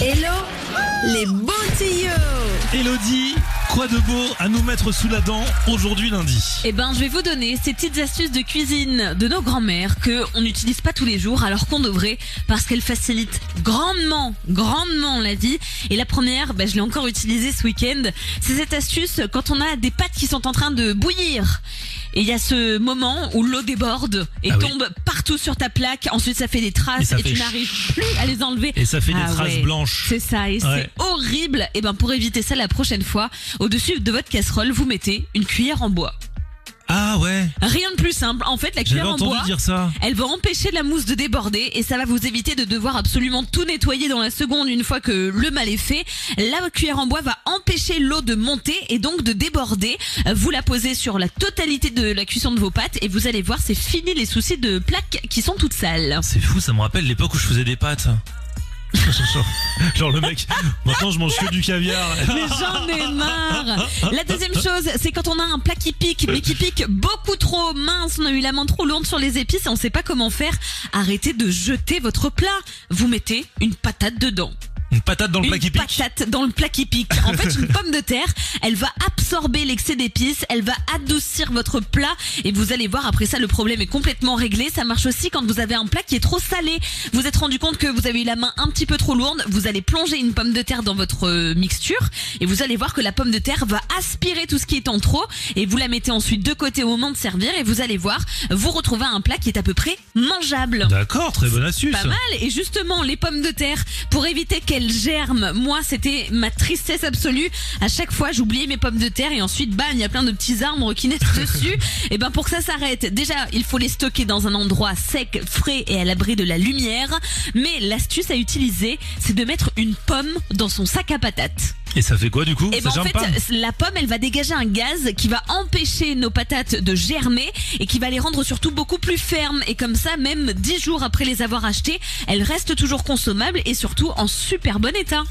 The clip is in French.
Hello les bons tuyaux Elodie, quoi de beau à nous mettre sous la dent aujourd'hui lundi Eh ben, je vais vous donner ces petites astuces de cuisine de nos grands-mères que on n'utilise pas tous les jours alors qu'on devrait parce qu'elles facilitent grandement, grandement la vie. Et la première, ben, je l'ai encore utilisée ce week-end, c'est cette astuce quand on a des pâtes qui sont en train de bouillir. Et il y a ce moment où l'eau déborde et Ah oui. tombe partout sur ta plaque. Ensuite, ça fait des traces et, tu n'arrives plus à les enlever. Et ça fait des Ah traces ouais. blanches. C'est ça, et Ouais. c'est horrible. Et ben pour éviter ça la prochaine fois, au-dessus de votre casserole, vous mettez une cuillère en bois. Ah ouais, Rien de plus simple. En fait, la cuillère en bois, dire ça. elle va empêcher la mousse de déborder et ça va vous éviter de devoir absolument tout nettoyer dans la seconde une fois que le mal est fait. La cuillère en bois va empêcher l'eau de monter et donc de déborder. Vous la posez sur la totalité de la cuisson de vos pâtes et vous allez voir, c'est fini les soucis de plaques qui sont toutes sales. C'est fou, ça me rappelle l'époque où je faisais des pâtes. genre, le mec, maintenant je mange que du caviar. Mais j'en ai marre La deuxième chose, c'est quand on a un plat qui pique, mais qui pique beaucoup trop mince, on a eu la main trop lourde sur les épices et on sait pas comment faire, arrêtez de jeter votre plat. Vous mettez une patate dedans. Une patate dans le plat Une qui pique. patate dans le plat qui pique. En fait, une pomme de terre, elle va absorber l'excès d'épices, elle va adoucir votre plat et vous allez voir après ça le problème est complètement réglé. Ça marche aussi quand vous avez un plat qui est trop salé. Vous êtes rendu compte que vous avez eu la main un petit peu trop lourde, vous allez plonger une pomme de terre dans votre euh, mixture et vous allez voir que la pomme de terre va aspirer tout ce qui est en trop et vous la mettez ensuite de côté au moment de servir et vous allez voir, vous retrouvez un plat qui est à peu près mangeable. D'accord, très bonne astuce. Pas mal. Et justement, les pommes de terre, pour éviter qu'elles germent, moi, c'était ma tristesse absolue. À chaque fois, j'oubliais mes pommes de terre et ensuite, bam, il y a plein de petits arbres qui naissent dessus. Et ben, pour que ça s'arrête, déjà, il faut les stocker dans un endroit sec, frais et à l'abri de la lumière. Mais l'astuce à utiliser, c'est de mettre une pomme dans son sac à patates. Et ça fait quoi du coup Et Ça ben en fait, pas la pomme, elle va dégager un gaz qui va empêcher nos patates de germer et qui va les rendre surtout beaucoup plus fermes. Et comme ça, même 10 jours après les avoir achetées, elles restent toujours consommables et surtout en super bon état.